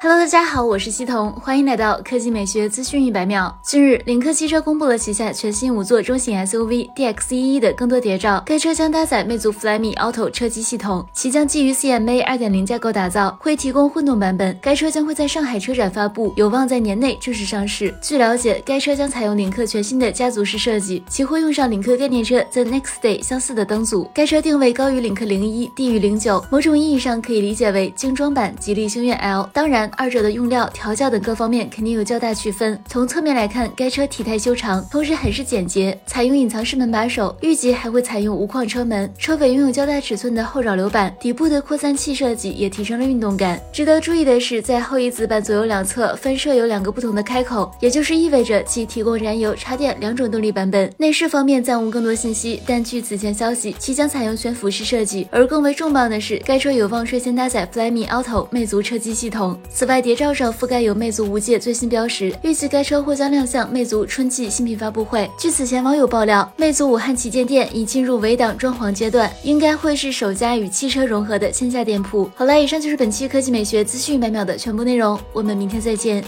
Hello，大家好，我是西彤，欢迎来到科技美学资讯一百秒。近日，领克汽车公布了旗下全新五座中型 SUV DX11 的更多谍照。该车将搭载魅族 Flyme Auto 车机系统，其将基于 CMA 2.0架构打造，会提供混动版本。该车将会在上海车展发布，有望在年内正式上市。据了解，该车将采用领克全新的家族式设计，其会用上领克概念车 The Next Day 相似的灯组。该车定位高于领克零一，低于零九，某种意义上可以理解为精装版吉利星越 L。当然。二者的用料、调教等各方面肯定有较大区分。从侧面来看，该车体态修长，同时很是简洁，采用隐藏式门把手，预计还会采用无框车门。车尾拥有较大尺寸的后扰流板，底部的扩散器设计也提升了运动感。值得注意的是，在后翼子板左右两侧分设有两个不同的开口，也就是意味着其提供燃油、插电两种动力版本。内饰方面暂无更多信息，但据此前消息，其将采用悬浮式设计。而更为重磅的是，该车有望率先搭载 Flyme Auto 魅族车机系统。此外，谍照上覆盖有魅族无界最新标识，预计该车或将亮相魅族春季新品发布会。据此前网友爆料，魅族武汉旗舰店已进入围挡装潢阶段，应该会是首家与汽车融合的线下店铺。好了，以上就是本期科技美学资讯百秒的全部内容，我们明天再见。